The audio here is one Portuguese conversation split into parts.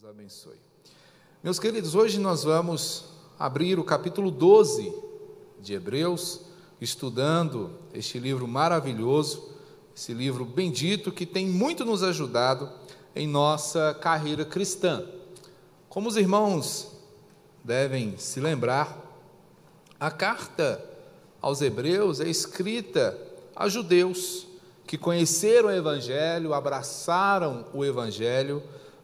nos abençoe. Meus queridos, hoje nós vamos abrir o capítulo 12 de Hebreus, estudando este livro maravilhoso, esse livro bendito que tem muito nos ajudado em nossa carreira cristã. Como os irmãos devem se lembrar, a carta aos Hebreus é escrita a judeus que conheceram o Evangelho, abraçaram o Evangelho,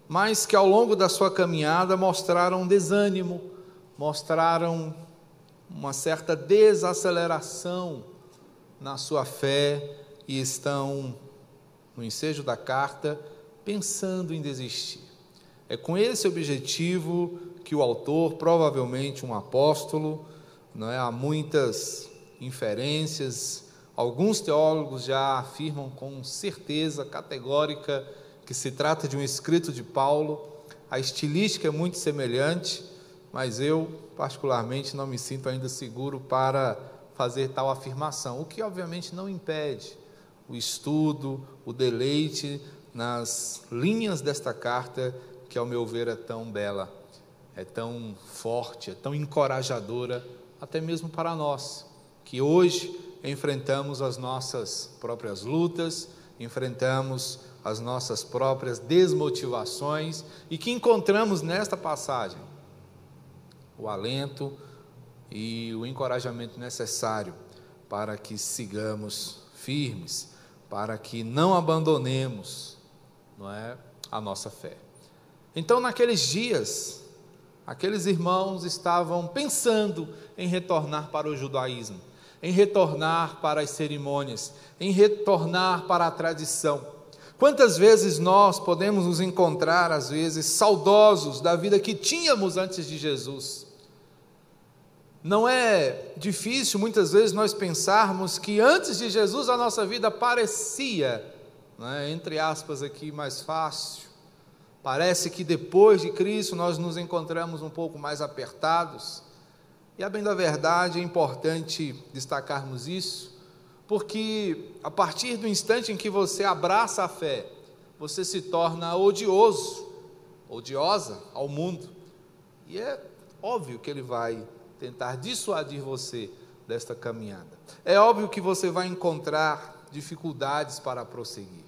mas que ao longo da sua caminhada mostraram desânimo, mostraram uma certa desaceleração na sua fé e estão, no ensejo da carta, pensando em desistir. É com esse objetivo que o autor, provavelmente um apóstolo, não é? há muitas inferências, alguns teólogos já afirmam com certeza categórica que se trata de um escrito de Paulo, a estilística é muito semelhante, mas eu, particularmente, não me sinto ainda seguro para fazer tal afirmação, o que obviamente não impede o estudo, o deleite nas linhas desta carta, que ao meu ver é tão bela, é tão forte, é tão encorajadora, até mesmo para nós, que hoje enfrentamos as nossas próprias lutas, enfrentamos as nossas próprias desmotivações e que encontramos nesta passagem o alento e o encorajamento necessário para que sigamos firmes, para que não abandonemos, não é, a nossa fé. Então, naqueles dias, aqueles irmãos estavam pensando em retornar para o judaísmo, em retornar para as cerimônias, em retornar para a tradição. Quantas vezes nós podemos nos encontrar, às vezes, saudosos da vida que tínhamos antes de Jesus? Não é difícil, muitas vezes, nós pensarmos que antes de Jesus a nossa vida parecia, né, entre aspas aqui, mais fácil. Parece que depois de Cristo nós nos encontramos um pouco mais apertados. E a bem da verdade é importante destacarmos isso, porque a partir do instante em que você abraça a fé, você se torna odioso, odiosa ao mundo. E é óbvio que ele vai tentar dissuadir você desta caminhada. É óbvio que você vai encontrar dificuldades para prosseguir.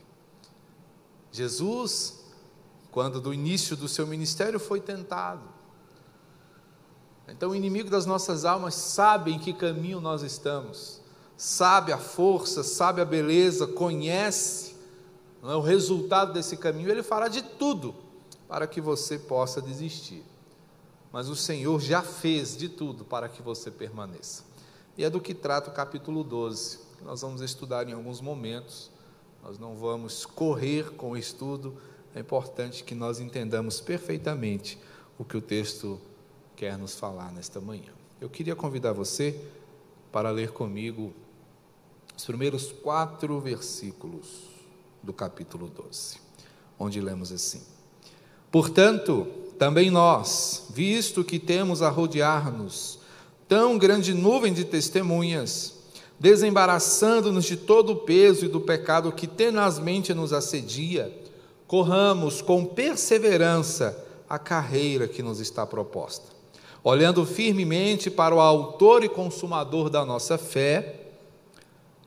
Jesus, quando do início do seu ministério foi tentado, então o inimigo das nossas almas sabe em que caminho nós estamos sabe a força, sabe a beleza, conhece é, o resultado desse caminho, ele fará de tudo para que você possa desistir. Mas o Senhor já fez de tudo para que você permaneça. E é do que trata o capítulo 12, que nós vamos estudar em alguns momentos. Nós não vamos correr com o estudo, é importante que nós entendamos perfeitamente o que o texto quer nos falar nesta manhã. Eu queria convidar você para ler comigo os primeiros quatro versículos do capítulo 12, onde lemos assim: Portanto, também nós, visto que temos a rodear-nos tão grande nuvem de testemunhas, desembaraçando-nos de todo o peso e do pecado que tenazmente nos assedia, corramos com perseverança a carreira que nos está proposta, olhando firmemente para o Autor e Consumador da nossa fé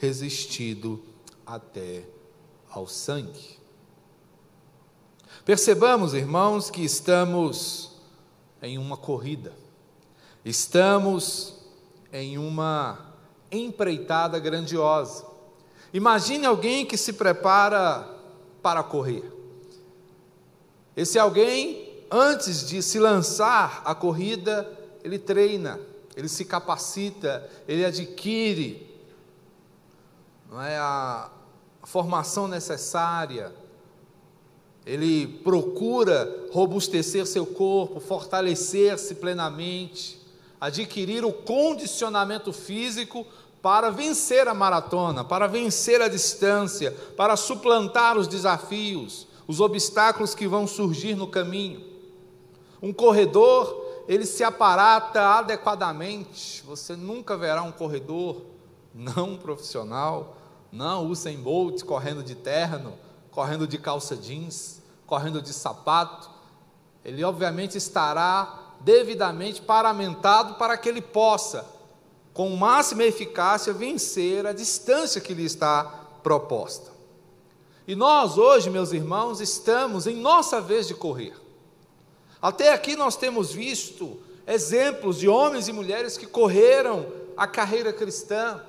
resistido até ao sangue. Percebamos, irmãos, que estamos em uma corrida, estamos em uma empreitada grandiosa. Imagine alguém que se prepara para correr. Esse alguém, antes de se lançar à corrida, ele treina, ele se capacita, ele adquire não é, a formação necessária ele procura robustecer seu corpo, fortalecer-se plenamente, adquirir o condicionamento físico para vencer a maratona, para vencer a distância, para suplantar os desafios, os obstáculos que vão surgir no caminho. Um corredor, ele se aparata adequadamente. Você nunca verá um corredor não profissional, não Usain Bolt correndo de terno, correndo de calça jeans, correndo de sapato. Ele obviamente estará devidamente paramentado para que ele possa, com máxima eficácia, vencer a distância que lhe está proposta. E nós hoje, meus irmãos, estamos em nossa vez de correr. Até aqui nós temos visto exemplos de homens e mulheres que correram a carreira cristã,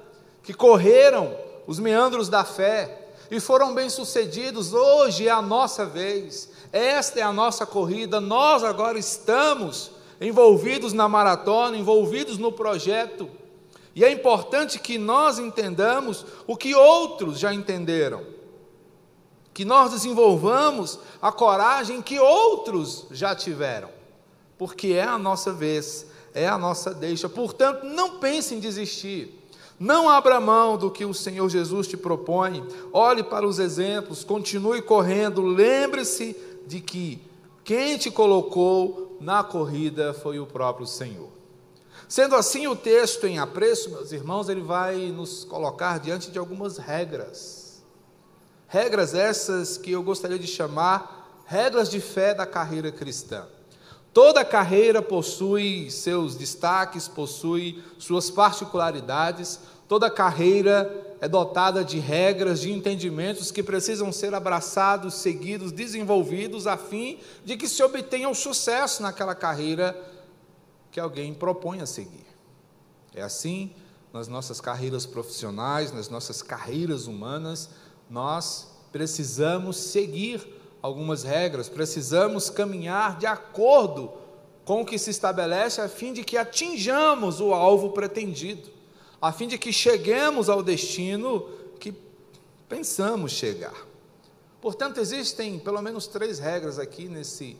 que correram os meandros da fé e foram bem-sucedidos. Hoje é a nossa vez, esta é a nossa corrida, nós agora estamos envolvidos na maratona, envolvidos no projeto. E é importante que nós entendamos o que outros já entenderam. Que nós desenvolvamos a coragem que outros já tiveram. Porque é a nossa vez, é a nossa deixa. Portanto, não pense em desistir. Não abra mão do que o Senhor Jesus te propõe. Olhe para os exemplos, continue correndo. Lembre-se de que quem te colocou na corrida foi o próprio Senhor. Sendo assim, o texto em apreço, meus irmãos, ele vai nos colocar diante de algumas regras. Regras essas que eu gostaria de chamar regras de fé da carreira cristã. Toda carreira possui seus destaques, possui suas particularidades, toda carreira é dotada de regras, de entendimentos que precisam ser abraçados, seguidos, desenvolvidos, a fim de que se obtenha o sucesso naquela carreira que alguém propõe a seguir. É assim nas nossas carreiras profissionais, nas nossas carreiras humanas, nós precisamos seguir algumas regras, precisamos caminhar de acordo com o que se estabelece a fim de que atinjamos o alvo pretendido a fim de que cheguemos ao destino que pensamos chegar. Portanto, existem pelo menos três regras aqui nesse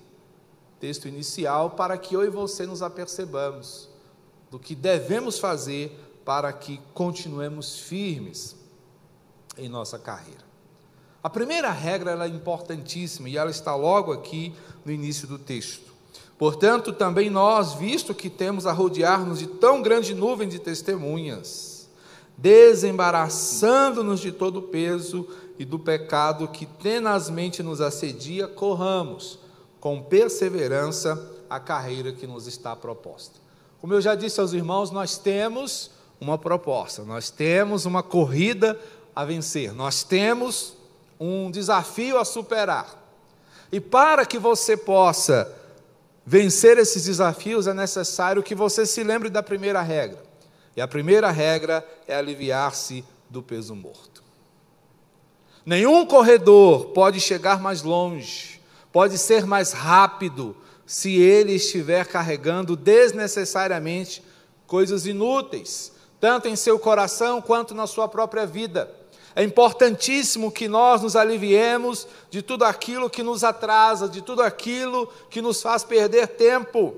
texto inicial para que eu e você nos apercebamos do que devemos fazer para que continuemos firmes em nossa carreira. A primeira regra é importantíssima e ela está logo aqui no início do texto. Portanto, também nós, visto que temos a rodear-nos de tão grande nuvem de testemunhas, desembaraçando-nos de todo o peso e do pecado que tenazmente nos assedia, corramos com perseverança a carreira que nos está proposta. Como eu já disse aos irmãos, nós temos uma proposta, nós temos uma corrida a vencer, nós temos um desafio a superar. E para que você possa vencer esses desafios é necessário que você se lembre da primeira regra. E a primeira regra é aliviar-se do peso morto. Nenhum corredor pode chegar mais longe, pode ser mais rápido, se ele estiver carregando desnecessariamente coisas inúteis, tanto em seu coração quanto na sua própria vida. É importantíssimo que nós nos aliviemos de tudo aquilo que nos atrasa, de tudo aquilo que nos faz perder tempo.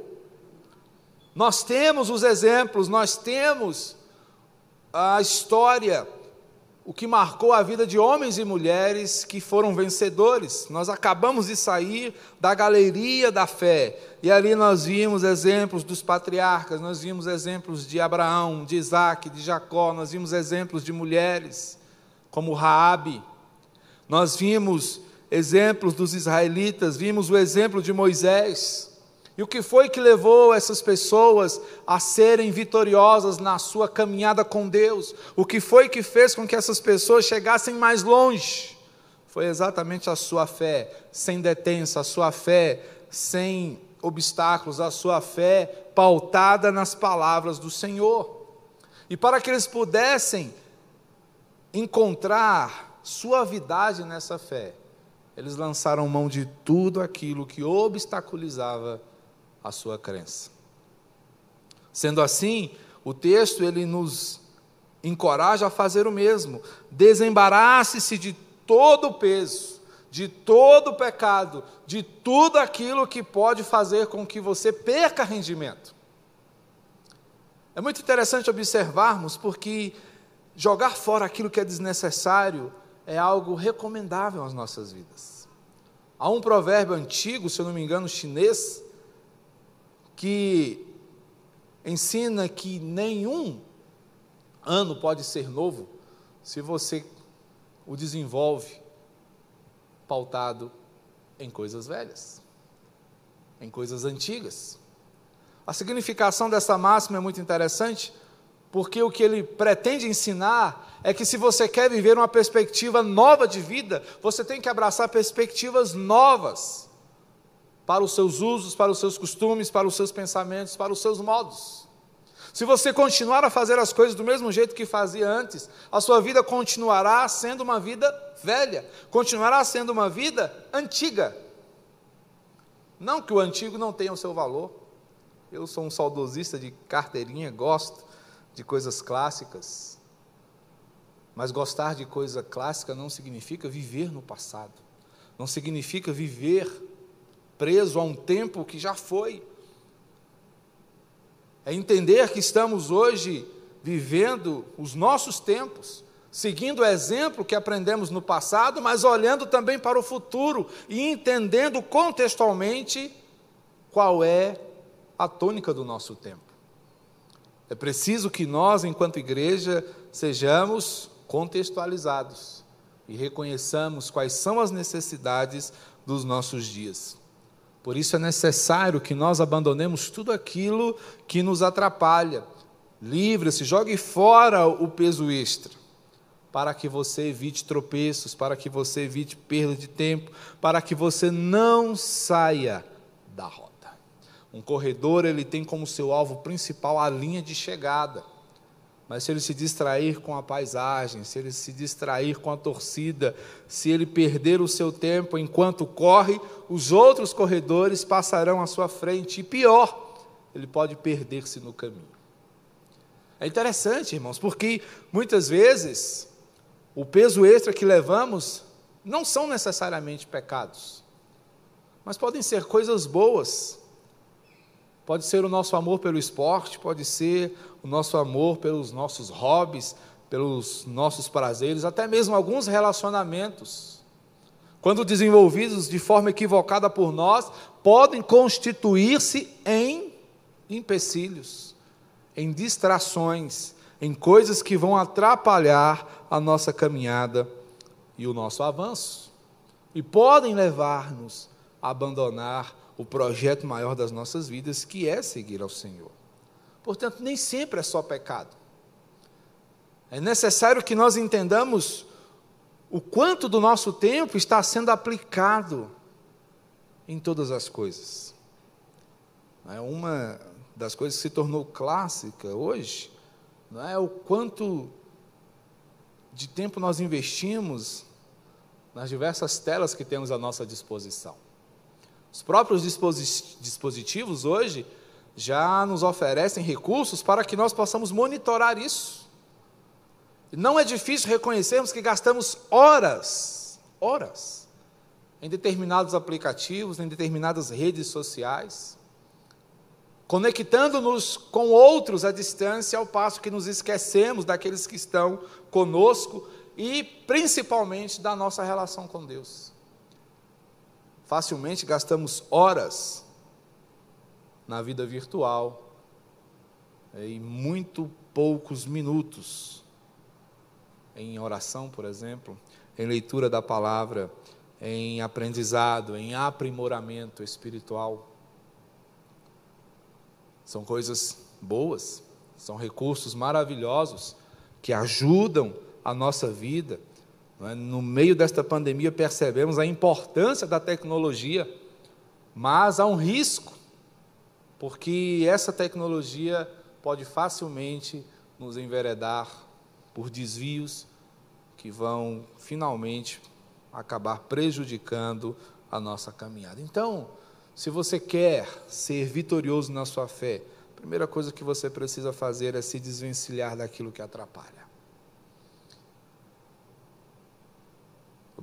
Nós temos os exemplos, nós temos a história, o que marcou a vida de homens e mulheres que foram vencedores. Nós acabamos de sair da galeria da fé, e ali nós vimos exemplos dos patriarcas, nós vimos exemplos de Abraão, de Isaac, de Jacó, nós vimos exemplos de mulheres como Raabe. Nós vimos exemplos dos israelitas, vimos o exemplo de Moisés. E o que foi que levou essas pessoas a serem vitoriosas na sua caminhada com Deus? O que foi que fez com que essas pessoas chegassem mais longe? Foi exatamente a sua fé sem detença, a sua fé sem obstáculos, a sua fé pautada nas palavras do Senhor. E para que eles pudessem encontrar suavidade nessa fé, eles lançaram mão de tudo aquilo que obstaculizava a sua crença. Sendo assim, o texto ele nos encoraja a fazer o mesmo. Desembarace-se de todo o peso, de todo pecado, de tudo aquilo que pode fazer com que você perca rendimento. É muito interessante observarmos porque jogar fora aquilo que é desnecessário é algo recomendável às nossas vidas. Há um provérbio antigo, se eu não me engano, chinês, que ensina que nenhum ano pode ser novo se você o desenvolve pautado em coisas velhas, em coisas antigas. A significação dessa máxima é muito interessante, porque o que ele pretende ensinar é que se você quer viver uma perspectiva nova de vida, você tem que abraçar perspectivas novas para os seus usos, para os seus costumes, para os seus pensamentos, para os seus modos. Se você continuar a fazer as coisas do mesmo jeito que fazia antes, a sua vida continuará sendo uma vida velha, continuará sendo uma vida antiga. Não que o antigo não tenha o seu valor. Eu sou um saudosista de carteirinha, gosto de coisas clássicas. Mas gostar de coisa clássica não significa viver no passado. Não significa viver preso a um tempo que já foi. É entender que estamos hoje vivendo os nossos tempos, seguindo o exemplo que aprendemos no passado, mas olhando também para o futuro e entendendo contextualmente qual é a tônica do nosso tempo. É preciso que nós, enquanto igreja, sejamos contextualizados e reconheçamos quais são as necessidades dos nossos dias. Por isso é necessário que nós abandonemos tudo aquilo que nos atrapalha. Livre-se, jogue fora o peso extra, para que você evite tropeços, para que você evite perda de tempo, para que você não saia da rota. Um corredor, ele tem como seu alvo principal a linha de chegada. Mas se ele se distrair com a paisagem, se ele se distrair com a torcida, se ele perder o seu tempo enquanto corre, os outros corredores passarão à sua frente. E pior, ele pode perder-se no caminho. É interessante, irmãos, porque muitas vezes o peso extra que levamos não são necessariamente pecados, mas podem ser coisas boas Pode ser o nosso amor pelo esporte, pode ser o nosso amor pelos nossos hobbies, pelos nossos prazeres, até mesmo alguns relacionamentos. Quando desenvolvidos de forma equivocada por nós, podem constituir-se em empecilhos, em distrações, em coisas que vão atrapalhar a nossa caminhada e o nosso avanço. E podem levar-nos a abandonar o projeto maior das nossas vidas, que é seguir ao Senhor. Portanto, nem sempre é só pecado. É necessário que nós entendamos o quanto do nosso tempo está sendo aplicado em todas as coisas. É uma das coisas que se tornou clássica hoje, não é o quanto de tempo nós investimos nas diversas telas que temos à nossa disposição. Os próprios dispositivos hoje já nos oferecem recursos para que nós possamos monitorar isso. Não é difícil reconhecermos que gastamos horas, horas, em determinados aplicativos, em determinadas redes sociais, conectando-nos com outros à distância, ao passo que nos esquecemos daqueles que estão conosco e principalmente da nossa relação com Deus. Facilmente gastamos horas na vida virtual é, e muito poucos minutos em oração, por exemplo, em leitura da palavra, em aprendizado, em aprimoramento espiritual. São coisas boas, são recursos maravilhosos que ajudam a nossa vida? No meio desta pandemia, percebemos a importância da tecnologia, mas há um risco, porque essa tecnologia pode facilmente nos enveredar por desvios que vão finalmente acabar prejudicando a nossa caminhada. Então, se você quer ser vitorioso na sua fé, a primeira coisa que você precisa fazer é se desvencilhar daquilo que atrapalha.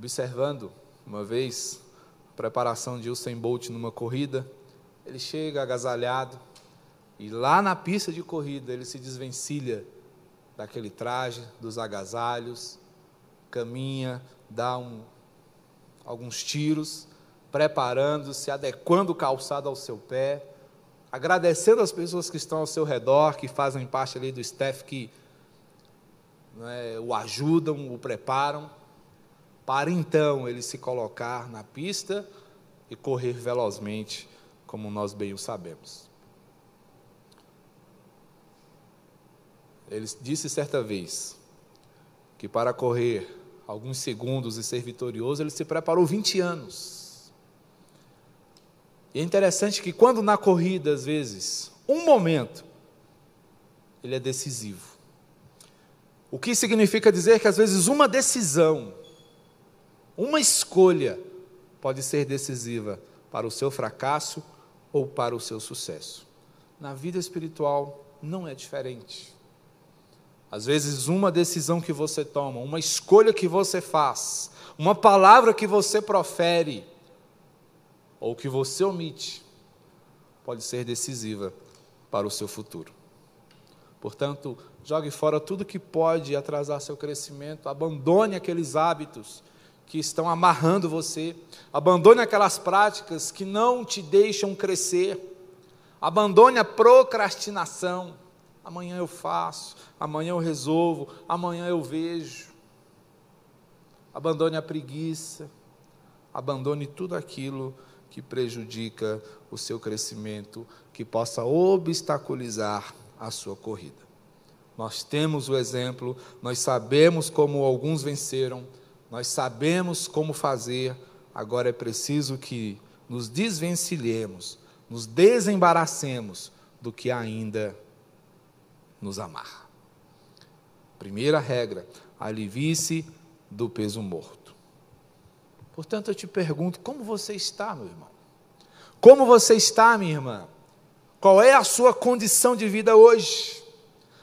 Observando Uma vez, preparação de Usain Bolt numa corrida, ele chega agasalhado e lá na pista de corrida ele se desvencilha daquele traje, dos agasalhos, caminha, dá um, alguns tiros, preparando-se, adequando o calçado ao seu pé, agradecendo as pessoas que estão ao seu redor, que fazem parte ali do staff que é, o ajudam, o preparam, para então ele se colocar na pista e correr velozmente, como nós bem o sabemos. Ele disse certa vez que para correr alguns segundos e ser vitorioso, ele se preparou 20 anos. E é interessante que quando na corrida, às vezes, um momento, ele é decisivo. O que significa dizer que às vezes uma decisão, uma escolha, pode ser decisiva para o seu fracasso ou para o seu sucesso. Na vida espiritual não é diferente. Às vezes, uma decisão que você toma, uma escolha que você faz, uma palavra que você profere, ou que você omite, pode ser decisiva para o seu futuro. Portanto, jogue fora tudo que pode atrasar seu crescimento, abandone aqueles hábitos que estão amarrando você, abandone aquelas práticas que não te deixam crescer, abandone a procrastinação. Amanhã eu faço, amanhã eu resolvo, amanhã eu vejo. Abandone a preguiça, abandone tudo aquilo que prejudica o seu crescimento, que possa obstaculizar a sua corrida. Nós temos o exemplo, nós sabemos como alguns venceram, nós sabemos como fazer, agora é preciso que nos desvencilhemos, nos desembaracemos do que ainda nos amarra. Primeira regra: alivie-se do peso morto. Portanto, eu te pergunto: como você está, meu irmão? Como você está, minha irmã? Qual é a sua condição de vida hoje?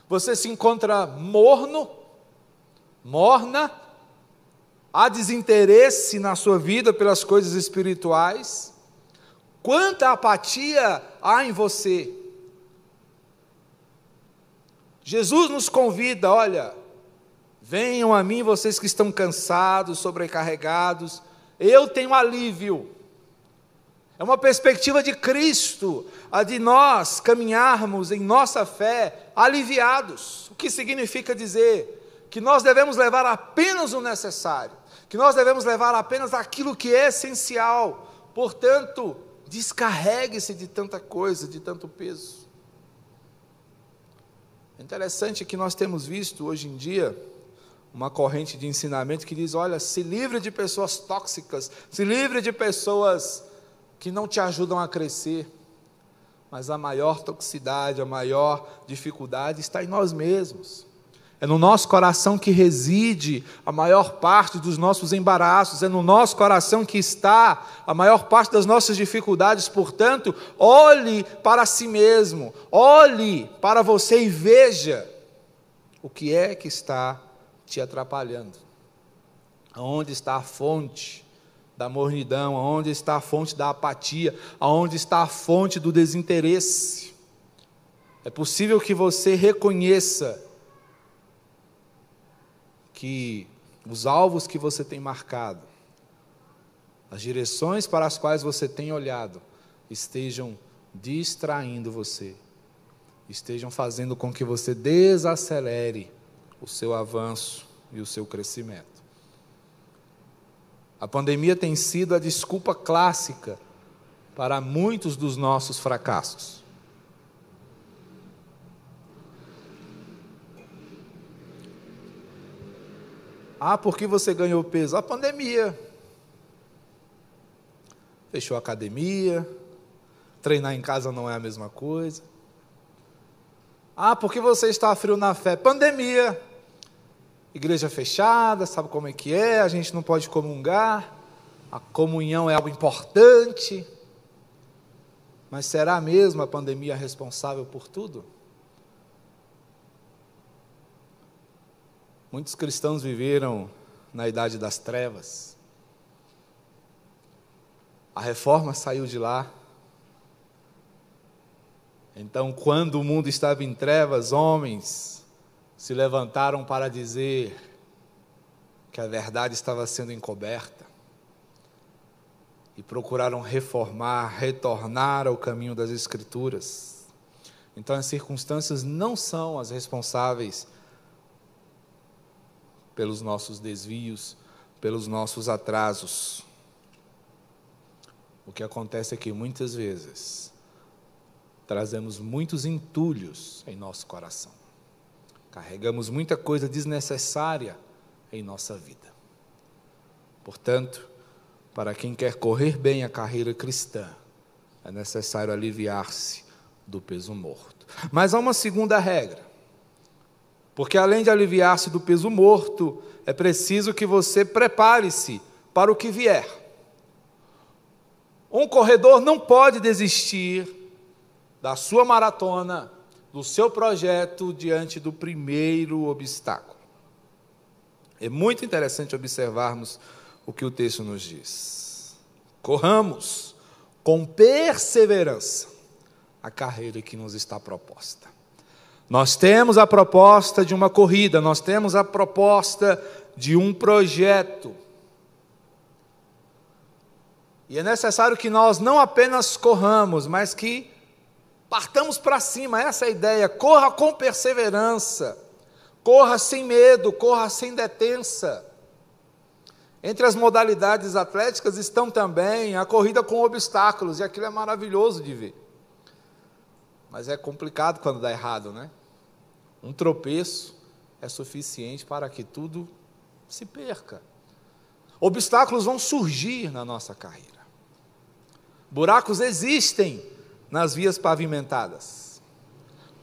Você se encontra morno, morna, há desinteresse na sua vida pelas coisas espirituais? Quanta apatia há em você? Jesus nos convida, olha, venham a mim vocês que estão cansados, sobrecarregados, eu tenho alívio. É uma perspectiva de Cristo, a de nós caminharmos em nossa fé aliviados. O que significa dizer que nós devemos levar apenas o necessário, que nós devemos levar apenas aquilo que é essencial. Portanto, descarregue-se de tanta coisa, de tanto peso. É interessante que nós temos visto hoje em dia uma corrente de ensinamento que diz: olha, se livre de pessoas tóxicas, se livre de pessoas que não te ajudam a crescer. Mas a maior toxicidade, a maior dificuldade está em nós mesmos. É no nosso coração que reside a maior parte dos nossos embaraços, é no nosso coração que está a maior parte das nossas dificuldades. Portanto, olhe para si mesmo, olhe para você e veja o que é que está te atrapalhando. Onde está a fonte da mornidão, aonde está a fonte da apatia, aonde está a fonte do desinteresse. É possível que você reconheça que os alvos que você tem marcado, as direções para as quais você tem olhado, estejam distraindo você, estejam fazendo com que você desacelere o seu avanço e o seu crescimento. A pandemia tem sido a desculpa clássica para muitos dos nossos fracassos. Ah, por que você ganhou peso? A pandemia. Fechou a academia. Treinar em casa não é a mesma coisa. Ah, por que você está frio na fé? Pandemia igreja fechada, sabe como é que é, a gente não pode comungar, a comunhão é algo importante. Mas será mesmo a pandemia responsável por tudo? Muitos cristãos viveram na idade das trevas. A reforma saiu de lá. Então, quando o mundo estava em trevas, homens se levantaram para dizer que a verdade estava sendo encoberta e procuraram reformar, retornar ao caminho das Escrituras. Então, as circunstâncias não são as responsáveis pelos nossos desvios, pelos nossos atrasos. O que acontece é que muitas vezes trazemos muitos entulhos em nosso coração. Carregamos muita coisa desnecessária em nossa vida. Portanto, para quem quer correr bem a carreira cristã, é necessário aliviar-se do peso morto. Mas há uma segunda regra. Porque além de aliviar-se do peso morto, é preciso que você prepare-se para o que vier. Um corredor não pode desistir da sua maratona, do seu projeto diante do primeiro obstáculo. É muito interessante observarmos o que o texto nos diz. Corramos com perseverança a carreira que nos está proposta. Nós temos a proposta de uma corrida, nós temos a proposta de um projeto. E é necessário que nós não apenas corramos, mas que partamos para cima, essa é a ideia. Corra com perseverança, corra sem medo, corra sem detença. Entre as modalidades atléticas estão também a corrida com obstáculos, e aquilo é maravilhoso de ver. Mas é complicado quando dá errado, né? Um tropeço é suficiente para que tudo se perca. Obstáculos vão surgir na nossa carreira. Buracos existem nas vias pavimentadas.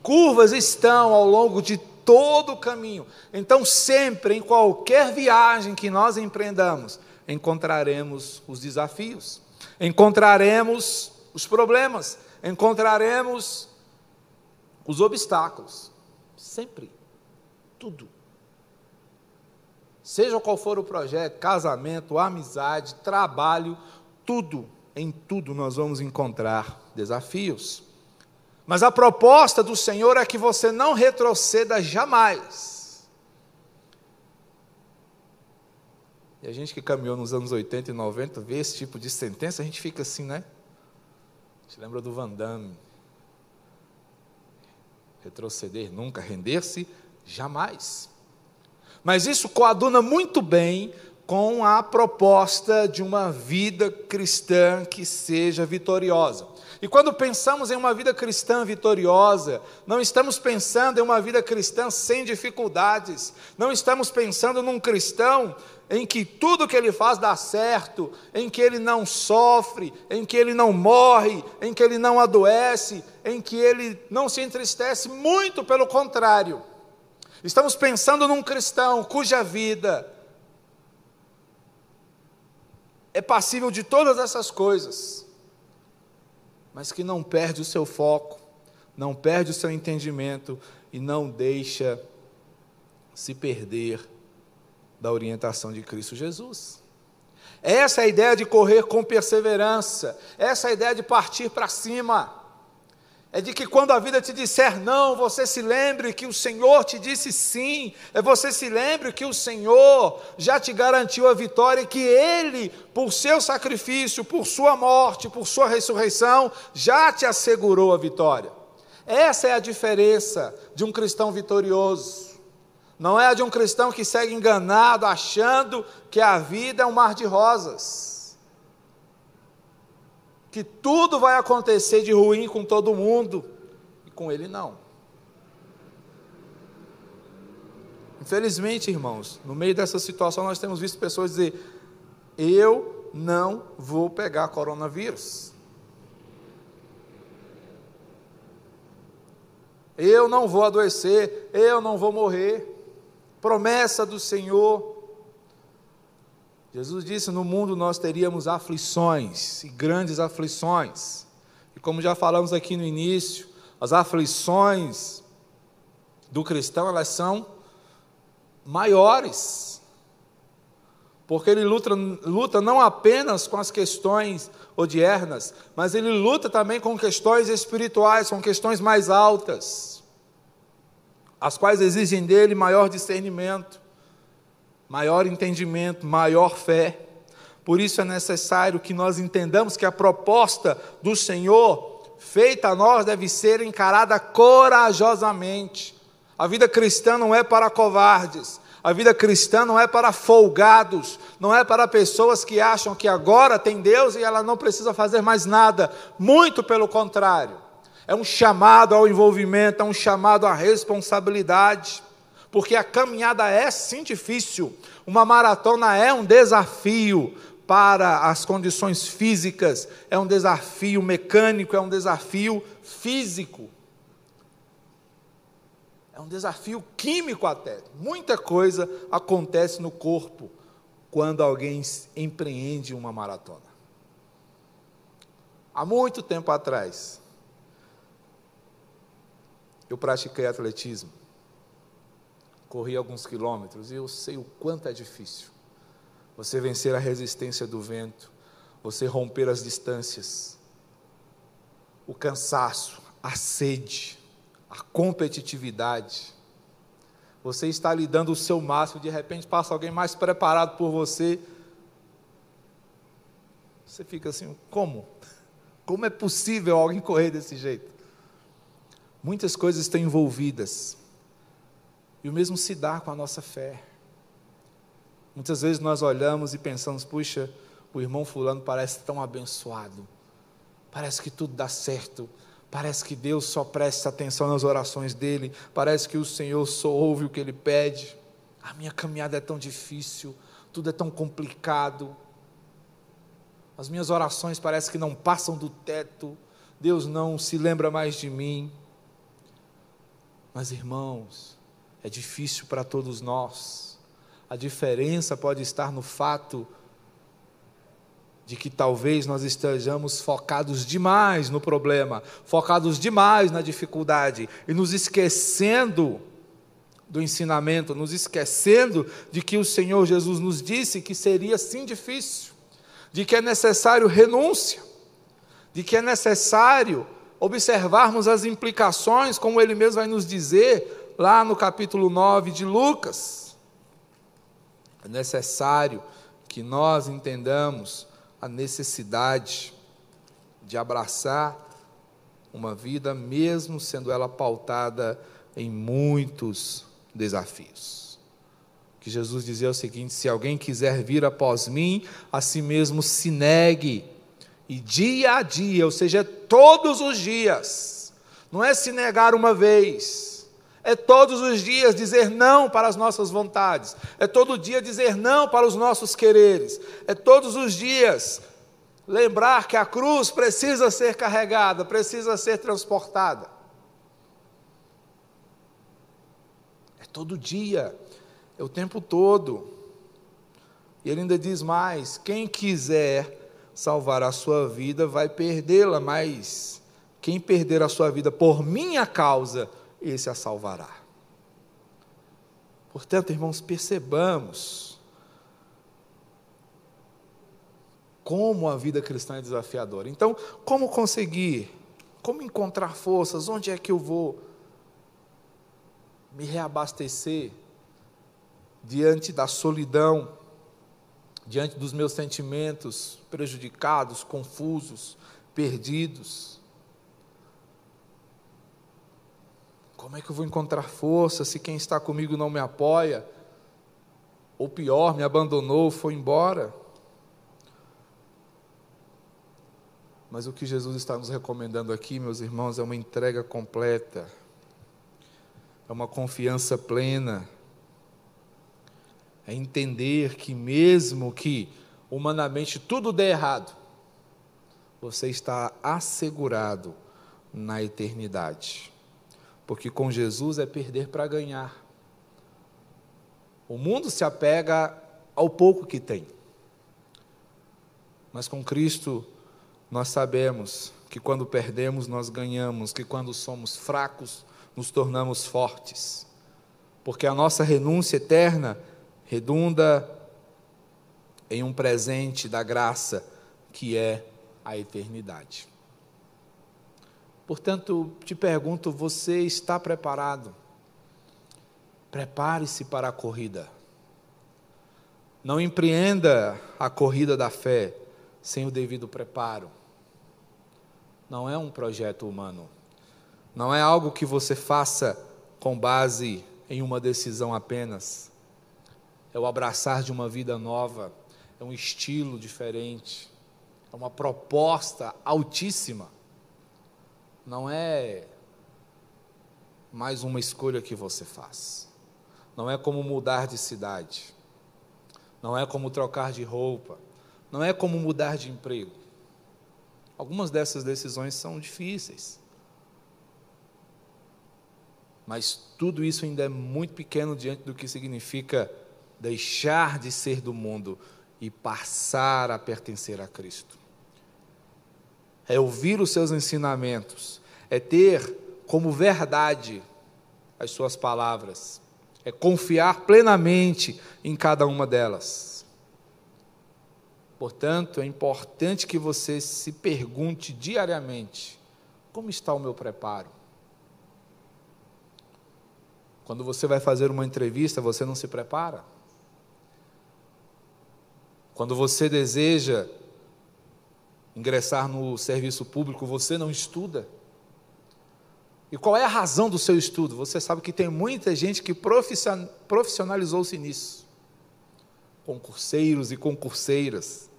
Curvas estão ao longo de todo o caminho. Então, sempre, em qualquer viagem que nós empreendamos, encontraremos os desafios, encontraremos os problemas, encontraremos os obstáculos. Sempre. Tudo. Seja qual for o projeto, casamento, amizade, trabalho, tudo em tudo nós vamos encontrar desafios. Mas a proposta do Senhor é que você não retroceda jamais. E a gente que caminhou nos anos 80 e 90 vê esse tipo de sentença, a gente fica assim, né? A gente lembra do Van Damme. Retroceder nunca, render-se jamais. Mas isso coaduna muito bem com a proposta de uma vida cristã que seja vitoriosa. E quando pensamos em uma vida cristã vitoriosa, não estamos pensando em uma vida cristã sem dificuldades, não estamos pensando num cristão em que tudo que ele faz dá certo, em que ele não sofre, em que ele não morre, em que ele não adoece, em que ele não se entristece, muito pelo contrário. Estamos pensando num cristão cuja vida é passível de todas essas coisas, mas que não perde o seu foco, não perde o seu entendimento e não deixa se perder da orientação de Cristo Jesus. Essa é a ideia de correr com perseverança, essa é a ideia de partir para cima é de que quando a vida te disser não, você se lembre que o Senhor te disse sim, é você se lembre que o Senhor já te garantiu a vitória e que Ele, por seu sacrifício, por sua morte, por sua ressurreição, já te assegurou a vitória. Essa é a diferença de um cristão vitorioso. Não é a de um cristão que segue enganado, achando que a vida é um mar de rosas que tudo vai acontecer de ruim com todo mundo e com ele não. Infelizmente, irmãos, no meio dessa situação nós temos visto pessoas dizer: Eu não vou pegar coronavírus. Eu não vou adoecer, eu não vou morrer. Promessa do Senhor. Jesus disse: No mundo nós teríamos aflições, e grandes aflições. E como já falamos aqui no início, as aflições do cristão elas são maiores. Porque ele luta, luta não apenas com as questões odiernas, mas ele luta também com questões espirituais, com questões mais altas, as quais exigem dele maior discernimento, maior entendimento, maior fé. Por isso é necessário que nós entendamos que a proposta do Senhor feita a nós deve ser encarada corajosamente. A vida cristã não é para covardes, a vida cristã não é para folgados, não é para pessoas que acham que agora tem Deus e ela não precisa fazer mais nada. Muito pelo contrário. É um chamado ao envolvimento, é um chamado à responsabilidade, porque a caminhada é sim difícil. Uma maratona é um desafio para as condições físicas, é um desafio mecânico, é um desafio físico. É um desafio químico até. Muita coisa acontece no corpo quando alguém empreende uma maratona. Há muito tempo atrás, eu pratiquei atletismo. Corri alguns quilômetros e eu sei o quanto é difícil. Você vencer a resistência do vento, você romper as distâncias, o cansaço, a sede a competitividade. Você está lhe dando o seu máximo, de repente passa alguém mais preparado por você. Você fica assim: como? Como é possível alguém correr desse jeito? Muitas coisas estão envolvidas. E o mesmo se dá com a nossa fé. Muitas vezes nós olhamos e pensamos: puxa, o irmão Fulano parece tão abençoado, parece que tudo dá certo, Parece que Deus só presta atenção nas orações dele, parece que o Senhor só ouve o que ele pede. A minha caminhada é tão difícil, tudo é tão complicado. As minhas orações parecem que não passam do teto, Deus não se lembra mais de mim. Mas, irmãos, é difícil para todos nós. A diferença pode estar no fato de que talvez nós estejamos focados demais no problema, focados demais na dificuldade e nos esquecendo do ensinamento, nos esquecendo de que o Senhor Jesus nos disse que seria sim difícil, de que é necessário renúncia, de que é necessário observarmos as implicações, como ele mesmo vai nos dizer lá no capítulo 9 de Lucas. É necessário que nós entendamos a necessidade de abraçar uma vida, mesmo sendo ela pautada em muitos desafios. Que Jesus dizia o seguinte: se alguém quiser vir após mim, a si mesmo se negue, e dia a dia, ou seja, todos os dias, não é se negar uma vez, é todos os dias dizer não para as nossas vontades, é todo dia dizer não para os nossos quereres, é todos os dias lembrar que a cruz precisa ser carregada, precisa ser transportada. É todo dia, é o tempo todo. E ele ainda diz mais: quem quiser salvar a sua vida vai perdê-la, mas quem perder a sua vida por minha causa, esse a salvará. Portanto, irmãos, percebamos como a vida cristã é desafiadora. Então, como conseguir? Como encontrar forças? Onde é que eu vou me reabastecer diante da solidão, diante dos meus sentimentos prejudicados, confusos, perdidos? Como é que eu vou encontrar força se quem está comigo não me apoia? Ou pior, me abandonou, foi embora? Mas o que Jesus está nos recomendando aqui, meus irmãos, é uma entrega completa, é uma confiança plena, é entender que, mesmo que humanamente tudo dê errado, você está assegurado na eternidade. Porque com Jesus é perder para ganhar. O mundo se apega ao pouco que tem. Mas com Cristo nós sabemos que quando perdemos, nós ganhamos, que quando somos fracos, nos tornamos fortes. Porque a nossa renúncia eterna redunda em um presente da graça que é a eternidade. Portanto, te pergunto: você está preparado? Prepare-se para a corrida. Não empreenda a corrida da fé sem o devido preparo. Não é um projeto humano. Não é algo que você faça com base em uma decisão apenas. É o abraçar de uma vida nova, é um estilo diferente, é uma proposta altíssima. Não é mais uma escolha que você faz. Não é como mudar de cidade não é como trocar de roupa, não é como mudar de emprego. Algumas dessas decisões são difíceis. Mas tudo isso ainda é muito pequeno diante do que significa deixar de ser do mundo e passar a pertencer a Cristo. É ouvir os seus ensinamentos, é ter como verdade as suas palavras, é confiar plenamente em cada uma delas. Portanto, é importante que você se pergunte diariamente: como está o meu preparo? Quando você vai fazer uma entrevista, você não se prepara? Quando você deseja ingressar no serviço público, você não estuda? E qual é a razão do seu estudo? Você sabe que tem muita gente que profissionalizou-se nisso. Concurseiros e concurseiras.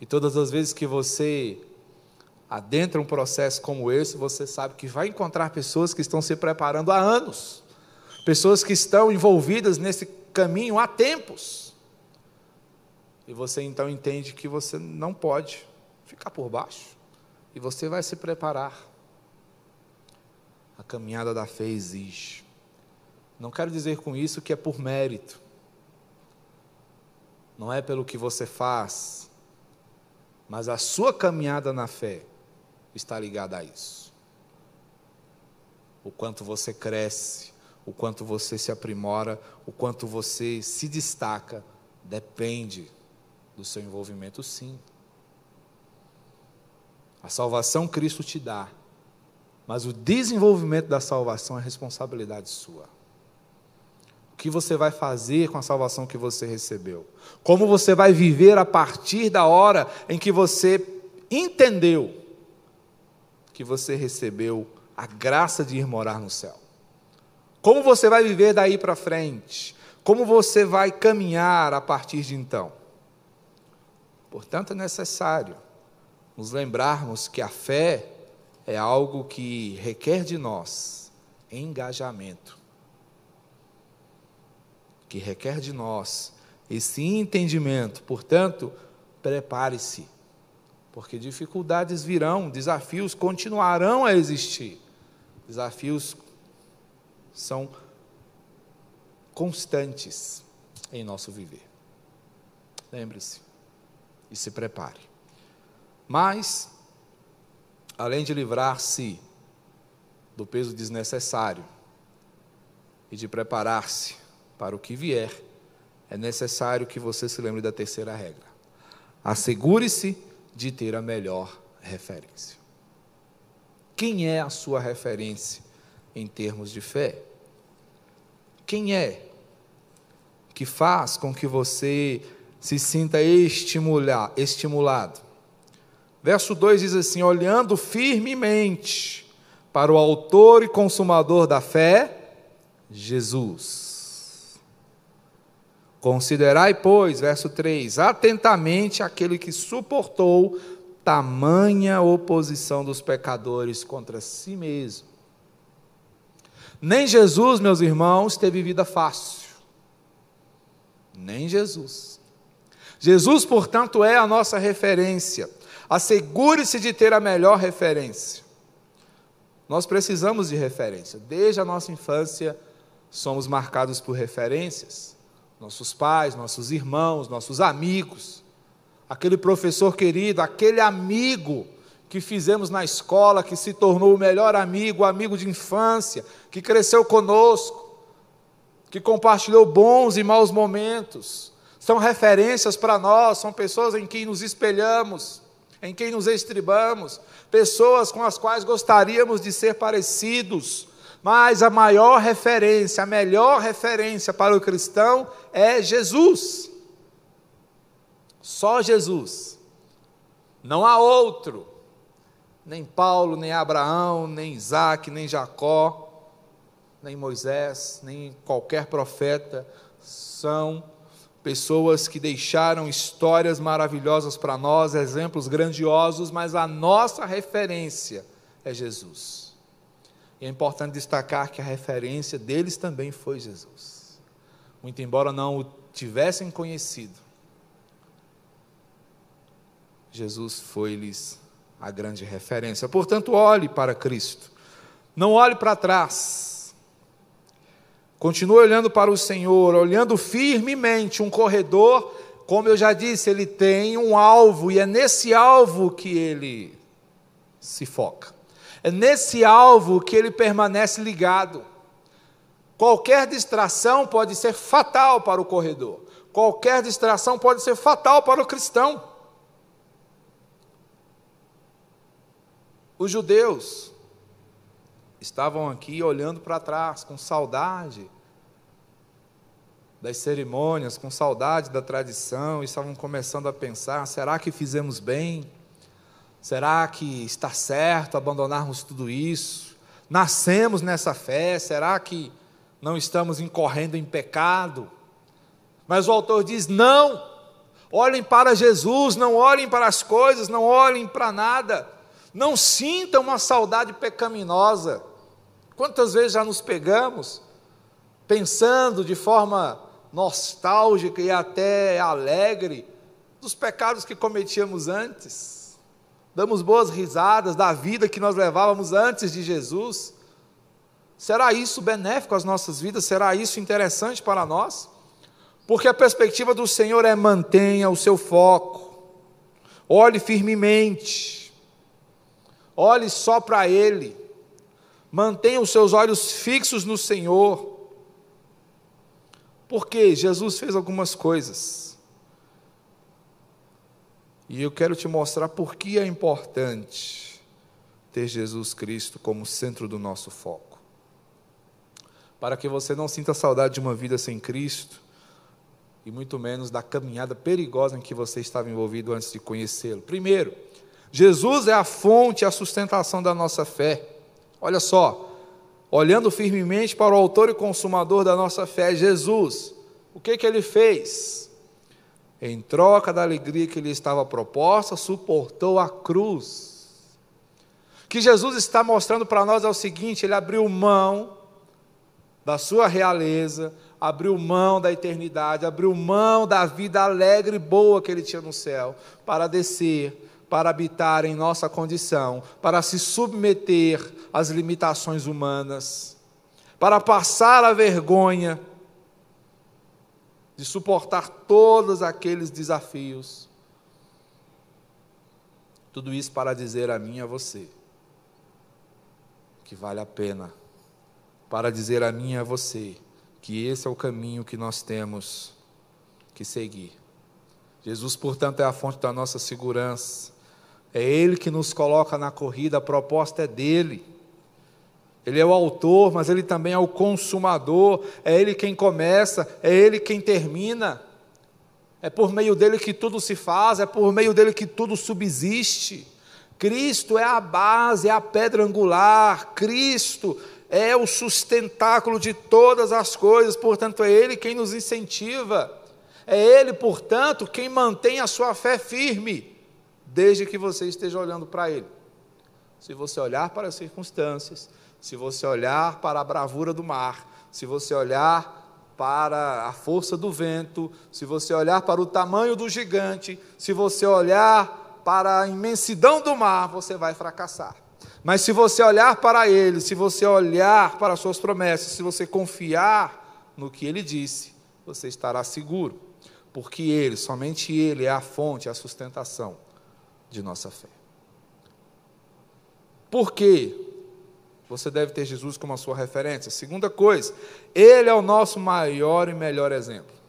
E todas as vezes que você adentra um processo como esse, você sabe que vai encontrar pessoas que estão se preparando há anos. Pessoas que estão envolvidas nesse caminho há tempos. E você então entende que você não pode ficar por baixo. E você vai se preparar a caminhada da fé exige. Não quero dizer com isso que é por mérito. Não é pelo que você faz, mas a sua caminhada na fé está ligada a isso. O quanto você cresce, o quanto você se aprimora, o quanto você se destaca, depende do seu envolvimento, sim. A salvação Cristo te dá mas o desenvolvimento da salvação é responsabilidade sua. O que você vai fazer com a salvação que você recebeu? Como você vai viver a partir da hora em que você entendeu que você recebeu a graça de ir morar no céu? Como você vai viver daí para frente? Como você vai caminhar a partir de então? Portanto, é necessário nos lembrarmos que a fé é algo que requer de nós engajamento, que requer de nós esse entendimento. Portanto, prepare-se, porque dificuldades virão, desafios continuarão a existir. Desafios são constantes em nosso viver. Lembre-se e se prepare. Mas além de livrar-se do peso desnecessário e de preparar-se para o que vier, é necessário que você se lembre da terceira regra. Assegure-se de ter a melhor referência. Quem é a sua referência em termos de fé? Quem é que faz com que você se sinta estimulado? Verso 2 diz assim: olhando firmemente para o Autor e Consumador da fé, Jesus. Considerai, pois, verso 3, atentamente aquele que suportou tamanha oposição dos pecadores contra si mesmo. Nem Jesus, meus irmãos, teve vida fácil. Nem Jesus. Jesus, portanto, é a nossa referência Assegure-se de ter a melhor referência. Nós precisamos de referência. Desde a nossa infância, somos marcados por referências. Nossos pais, nossos irmãos, nossos amigos. Aquele professor querido, aquele amigo que fizemos na escola, que se tornou o melhor amigo, o amigo de infância, que cresceu conosco, que compartilhou bons e maus momentos. são referências para nós, são pessoas em quem nos espelhamos, em quem nos estribamos, pessoas com as quais gostaríamos de ser parecidos, mas a maior referência, a melhor referência para o cristão é Jesus. Só Jesus. Não há outro. Nem Paulo, nem Abraão, nem Isaac, nem Jacó, nem Moisés, nem qualquer profeta são pessoas que deixaram histórias maravilhosas para nós, exemplos grandiosos, mas a nossa referência é Jesus. E é importante destacar que a referência deles também foi Jesus. Muito embora não o tivessem conhecido, Jesus foi-lhes a grande referência. Portanto, olhe para Cristo. Não olhe para trás Continue olhando para o Senhor, olhando firmemente um corredor, como eu já disse, ele tem um alvo e é nesse alvo que ele se foca. É nesse alvo que ele permanece ligado. Qualquer distração pode ser fatal para o corredor. Qualquer distração pode ser fatal para o cristão. Os judeus estavam aqui olhando para trás, com saudade das cerimônias, com saudade da tradição, e estavam começando a pensar: será que fizemos bem? Será que está certo abandonarmos tudo isso? Nascemos nessa fé, será que não estamos incorrendo em pecado? Mas o autor diz: não, olhem para Jesus, não olhem para as coisas, não olhem para nada, não sintam uma saudade pecaminosa. Quantas vezes já nos pegamos pensando de forma nostálgica e até alegre dos pecados que cometíamos antes. Damos boas risadas da vida que nós levávamos antes de Jesus. Será isso benéfico às nossas vidas? Será isso interessante para nós? Porque a perspectiva do Senhor é mantenha o seu foco, olhe firmemente, olhe só para Ele, mantenha os seus olhos fixos no Senhor porque Jesus fez algumas coisas. E eu quero te mostrar por que é importante ter Jesus Cristo como centro do nosso foco. Para que você não sinta saudade de uma vida sem Cristo, e muito menos da caminhada perigosa em que você estava envolvido antes de conhecê-lo. Primeiro, Jesus é a fonte e a sustentação da nossa fé. Olha só, olhando firmemente para o autor e consumador da nossa fé, Jesus. O que, que ele fez? Em troca da alegria que lhe estava proposta, suportou a cruz. O que Jesus está mostrando para nós é o seguinte: ele abriu mão da sua realeza, abriu mão da eternidade, abriu mão da vida alegre e boa que ele tinha no céu, para descer para habitar em nossa condição, para se submeter às limitações humanas, para passar a vergonha de suportar todos aqueles desafios. Tudo isso para dizer a mim e a você que vale a pena, para dizer a mim e a você que esse é o caminho que nós temos que seguir. Jesus, portanto, é a fonte da nossa segurança, é Ele que nos coloca na corrida, a proposta é dele. Ele é o autor, mas ele também é o consumador, é ele quem começa, é ele quem termina. É por meio dele que tudo se faz, é por meio dele que tudo subsiste. Cristo é a base, é a pedra angular, Cristo é o sustentáculo de todas as coisas, portanto, é Ele quem nos incentiva, é Ele, portanto, quem mantém a sua fé firme desde que você esteja olhando para Ele. Se você olhar para as circunstâncias, se você olhar para a bravura do mar, se você olhar para a força do vento, se você olhar para o tamanho do gigante, se você olhar para a imensidão do mar, você vai fracassar. Mas se você olhar para Ele, se você olhar para as Suas promessas, se você confiar no que Ele disse, você estará seguro, porque Ele, somente Ele, é a fonte, a sustentação de nossa fé. Por quê? Você deve ter Jesus como a sua referência. Segunda coisa, Ele é o nosso maior e melhor exemplo.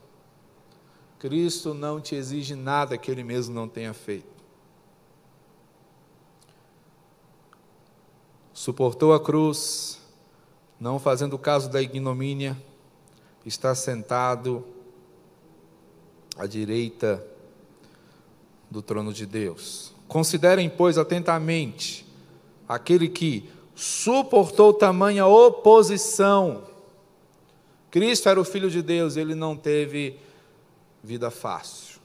Cristo não te exige nada que ele mesmo não tenha feito. Suportou a cruz, não fazendo caso da ignomínia, está sentado à direita do trono de Deus. Considerem, pois, atentamente aquele que suportou tamanha oposição. Cristo era o Filho de Deus, ele não teve vida fácil.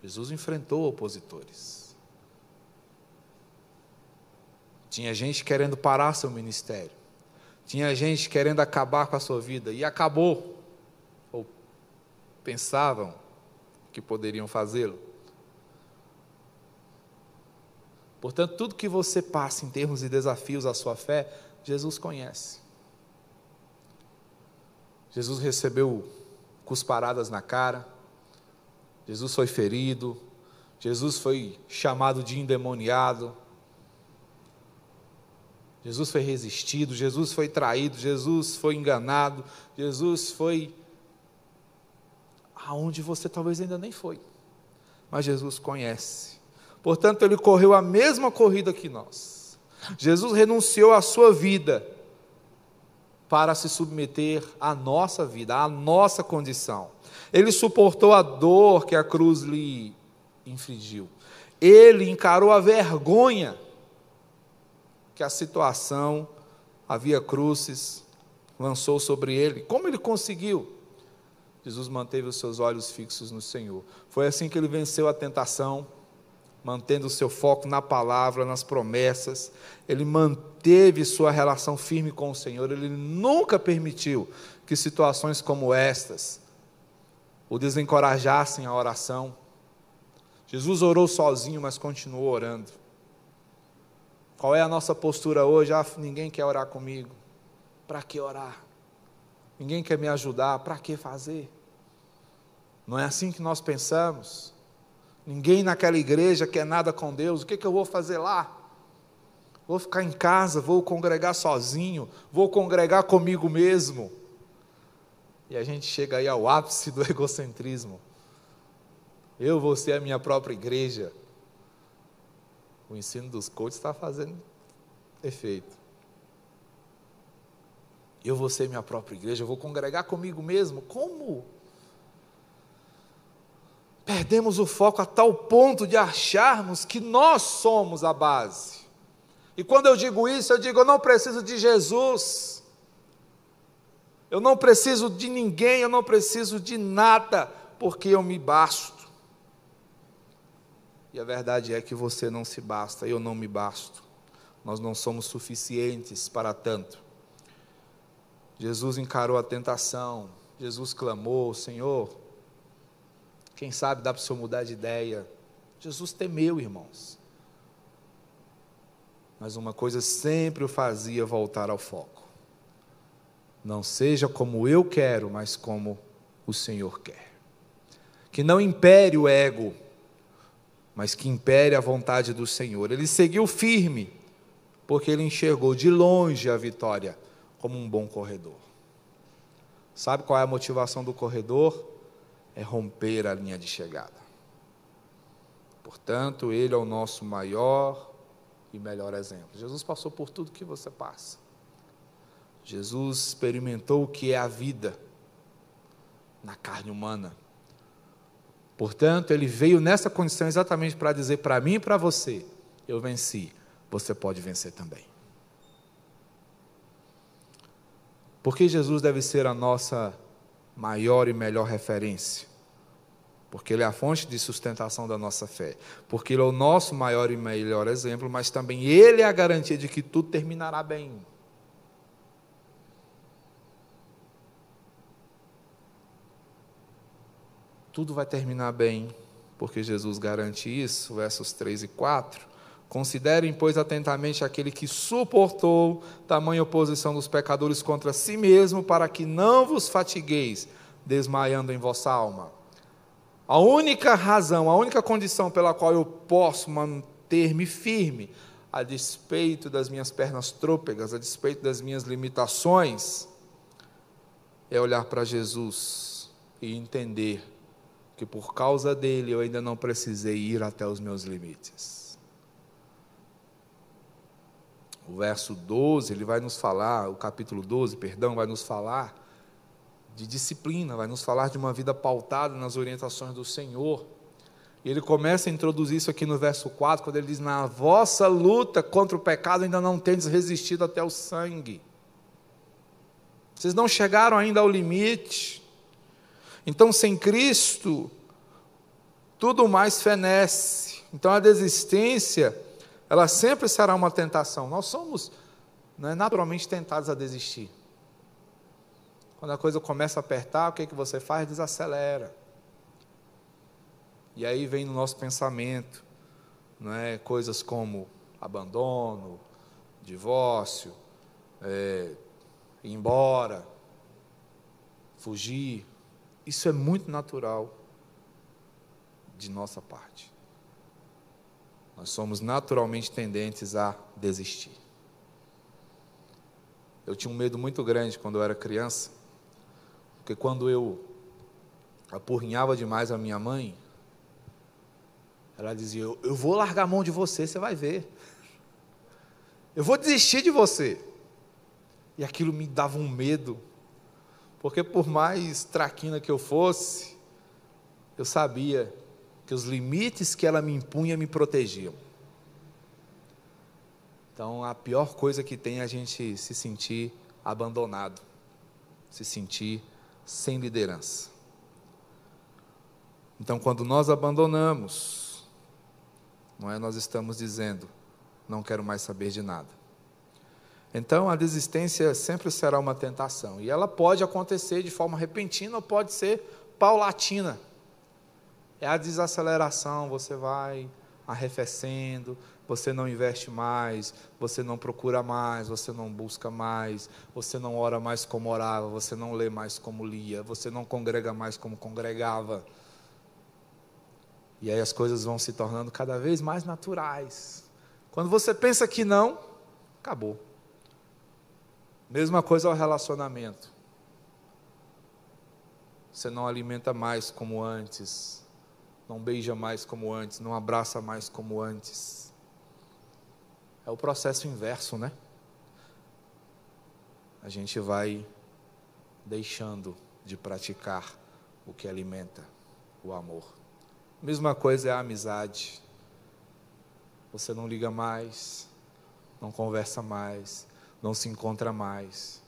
Jesus enfrentou opositores. Tinha gente querendo parar seu ministério. Tinha gente querendo acabar com a sua vida. E acabou. Ou pensavam que poderiam fazê-lo. Portanto, tudo que você passa em termos de desafios à sua fé, Jesus conhece. Jesus recebeu cusparadas na cara, Jesus foi ferido, Jesus foi chamado de endemoniado, Jesus foi resistido, Jesus foi traído, Jesus foi enganado, Jesus foi aonde você talvez ainda nem foi, mas Jesus conhece. Portanto, ele correu a mesma corrida que nós. Jesus renunciou à sua vida para se submeter à nossa vida, à nossa condição. Ele suportou a dor que a cruz lhe infligiu. Ele encarou a vergonha que a situação, havia cruzes, lançou sobre ele. Como ele conseguiu? Jesus manteve os seus olhos fixos no Senhor. Foi assim que ele venceu a tentação, mantendo o seu foco na palavra, nas promessas. Ele manteve sua relação firme com o Senhor. Ele nunca permitiu que situações como estas o desencorajassem a oração. Jesus orou sozinho, mas continuou orando. Qual é a nossa postura hoje? Ah, ninguém quer orar comigo. Para que orar? Ninguém quer me ajudar. Para que fazer? Não é assim que nós pensamos. Ninguém naquela igreja quer nada com Deus. O que, que eu vou fazer lá? Vou ficar em casa, vou congregar sozinho, vou congregar comigo mesmo. E a gente chega aí ao ápice do egocentrismo. Eu vou ser a minha própria igreja. O ensino dos coaches está fazendo efeito. Eu vou ser minha própria igreja, eu vou congregar comigo mesmo. Como? Perdemos o foco a tal ponto de acharmos que nós somos a base. E quando eu digo isso, eu digo: eu não preciso de Jesus, eu não preciso de ninguém, eu não preciso de nada, porque eu me basto. E a verdade é que você não se basta, eu não me basto. Nós não somos suficientes para tanto. Jesus encarou a tentação, Jesus clamou: Senhor, quem sabe dá para o senhor mudar de ideia. Jesus temeu, irmãos. Mas uma coisa sempre o fazia voltar ao foco. Não seja como eu quero, mas como o Senhor quer. Que não impere o ego, mas que impere a vontade do Senhor. Ele seguiu firme, porque ele enxergou de longe a vitória como um bom corredor. Sabe qual é a motivação do corredor? É romper a linha de chegada. Portanto, Ele é o nosso maior e melhor exemplo. Jesus passou por tudo que você passa. Jesus experimentou o que é a vida na carne humana. Portanto, ele veio nessa condição exatamente para dizer para mim e para você: eu venci, você pode vencer também. Porque Jesus deve ser a nossa maior e melhor referência. Porque Ele é a fonte de sustentação da nossa fé. Porque Ele é o nosso maior e melhor exemplo, mas também Ele é a garantia de que tudo terminará bem. Tudo vai terminar bem, porque Jesus garante isso, versos 3 e 4. Considerem, pois, atentamente aquele que suportou tamanha oposição dos pecadores contra si mesmo, para que não vos fatigueis, desmaiando em vossa alma. A única razão, a única condição pela qual eu posso manter-me firme, a despeito das minhas pernas trôpegas, a despeito das minhas limitações, é olhar para Jesus e entender que por causa dele eu ainda não precisei ir até os meus limites. O verso 12, ele vai nos falar, o capítulo 12, perdão, vai nos falar de disciplina, vai nos falar de uma vida pautada nas orientações do Senhor. E ele começa a introduzir isso aqui no verso 4, quando ele diz: Na vossa luta contra o pecado ainda não tendes resistido até o sangue. Vocês não chegaram ainda ao limite. Então, sem Cristo, tudo mais fenece. Então, a desistência, ela sempre será uma tentação. Nós somos né, naturalmente tentados a desistir. Quando a coisa começa a apertar, o que, é que você faz? Desacelera. E aí vem no nosso pensamento não é, coisas como abandono, divórcio, é, ir embora, fugir. Isso é muito natural de nossa parte. Nós somos naturalmente tendentes a desistir. Eu tinha um medo muito grande quando eu era criança, porque quando eu apurrinhava demais a minha mãe, ela dizia: eu, eu vou largar a mão de você, você vai ver. Eu vou desistir de você. E aquilo me dava um medo, porque por mais traquina que eu fosse, eu sabia que os limites que ela me impunha me protegiam. Então, a pior coisa que tem é a gente se sentir abandonado, se sentir sem liderança. Então, quando nós abandonamos, não é? Nós estamos dizendo, não quero mais saber de nada. Então, a desistência sempre será uma tentação, e ela pode acontecer de forma repentina ou pode ser paulatina. É a desaceleração, você vai arrefecendo, você não investe mais, você não procura mais, você não busca mais, você não ora mais como orava, você não lê mais como lia, você não congrega mais como congregava. E aí as coisas vão se tornando cada vez mais naturais. Quando você pensa que não, acabou. Mesma coisa ao relacionamento. Você não alimenta mais como antes, não beija mais como antes, não abraça mais como antes. É o processo inverso, né? A gente vai deixando de praticar o que alimenta o amor. Mesma coisa é a amizade. Você não liga mais, não conversa mais, não se encontra mais.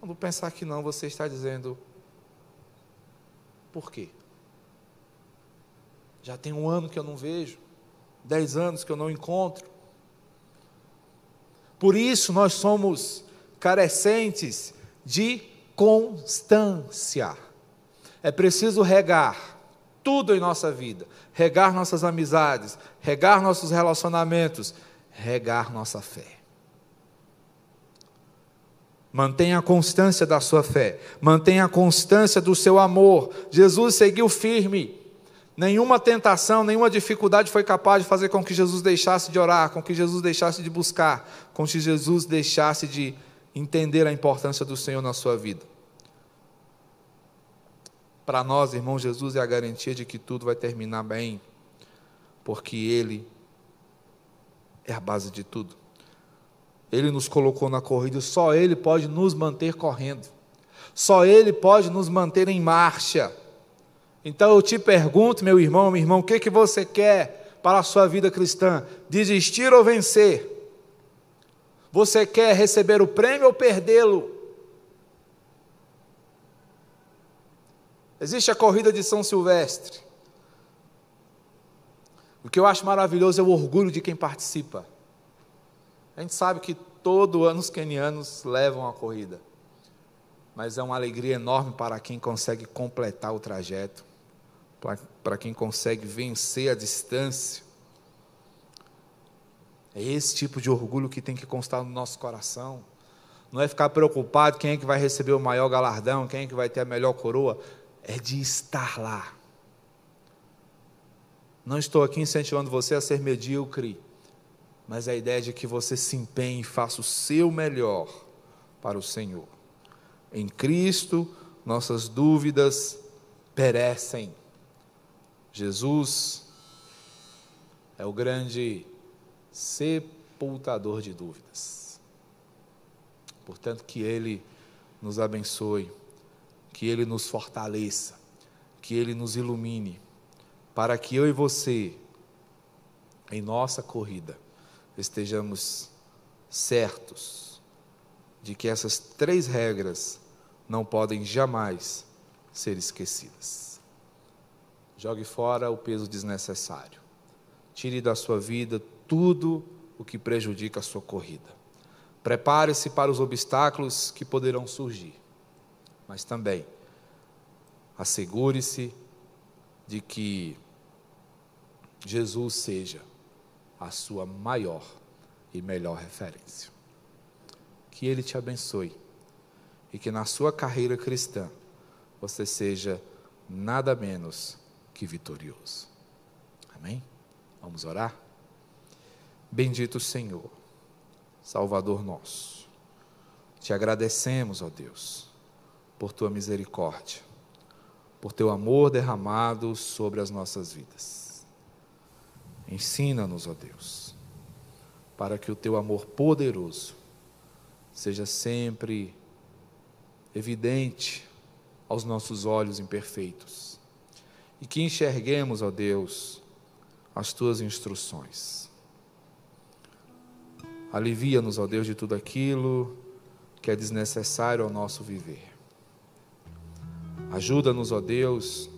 Quando pensar que não, você está dizendo: por quê? Já tem um ano que eu não vejo, dez anos que eu não encontro. Por isso nós somos carecentes de constância. É preciso regar tudo em nossa vida, regar nossas amizades, regar nossos relacionamentos, regar nossa fé. Mantenha a constância da sua fé, mantenha a constância do seu amor. Jesus seguiu firme. Nenhuma tentação, nenhuma dificuldade foi capaz de fazer com que Jesus deixasse de orar, com que Jesus deixasse de buscar, com que Jesus deixasse de entender a importância do Senhor na sua vida. Para nós, irmão, Jesus é a garantia de que tudo vai terminar bem, porque Ele é a base de tudo. Ele nos colocou na corrida, só Ele pode nos manter correndo, só Ele pode nos manter em marcha. Então eu te pergunto, meu irmão, meu irmão, o que, que você quer para a sua vida cristã? Desistir ou vencer? Você quer receber o prêmio ou perdê-lo? Existe a corrida de São Silvestre. O que eu acho maravilhoso é o orgulho de quem participa. A gente sabe que todo ano os quenianos levam a corrida, mas é uma alegria enorme para quem consegue completar o trajeto, para quem consegue vencer a distância. É esse tipo de orgulho que tem que constar no nosso coração. Não é ficar preocupado quem é que vai receber o maior galardão, quem é que vai ter a melhor coroa é de estar lá. Não estou aqui incentivando você a ser medíocre, mas a ideia de que você se empenhe e faça o seu melhor para o Senhor. Em Cristo, nossas dúvidas perecem. Jesus é o grande sepultador de dúvidas. Portanto, que Ele nos abençoe, que Ele nos fortaleça, que Ele nos ilumine, para que eu e você, em nossa corrida, estejamos certos de que essas três regras não podem jamais ser esquecidas. Jogue fora o peso desnecessário. Tire da sua vida tudo o que prejudica a sua corrida. Prepare-se para os obstáculos que poderão surgir, mas também assegure-se de que Jesus seja a sua maior e melhor referência. Que Ele te abençoe e que na sua carreira cristã você seja nada menos que vitorioso. Amém? Vamos orar? Bendito Senhor, Salvador nosso, te agradecemos, ó Deus, por tua misericórdia, por teu amor derramado sobre as nossas vidas. Ensina-nos, ó Deus, para que o teu amor poderoso seja sempre evidente aos nossos olhos imperfeitos e que enxerguemos, ó Deus, as tuas instruções. Alivia-nos, ó Deus, de tudo aquilo que é desnecessário ao nosso viver. Ajuda-nos, ó Deus,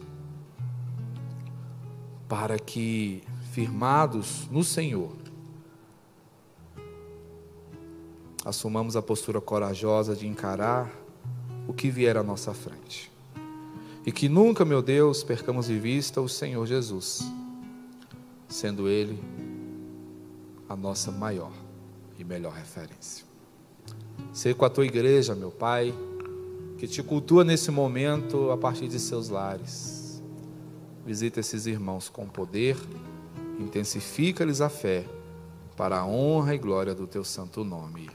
para que, firmados no Senhor, assumamos a postura corajosa de encarar o que vier à nossa frente. E que nunca, meu Deus, percamos de vista o Senhor Jesus, sendo Ele a nossa maior e melhor referência. Ser com a tua igreja, meu Pai, que te cultua nesse momento a partir de seus lares. Visita esses irmãos com poder, intensifica-lhes a fé, para a honra e glória do teu santo nome.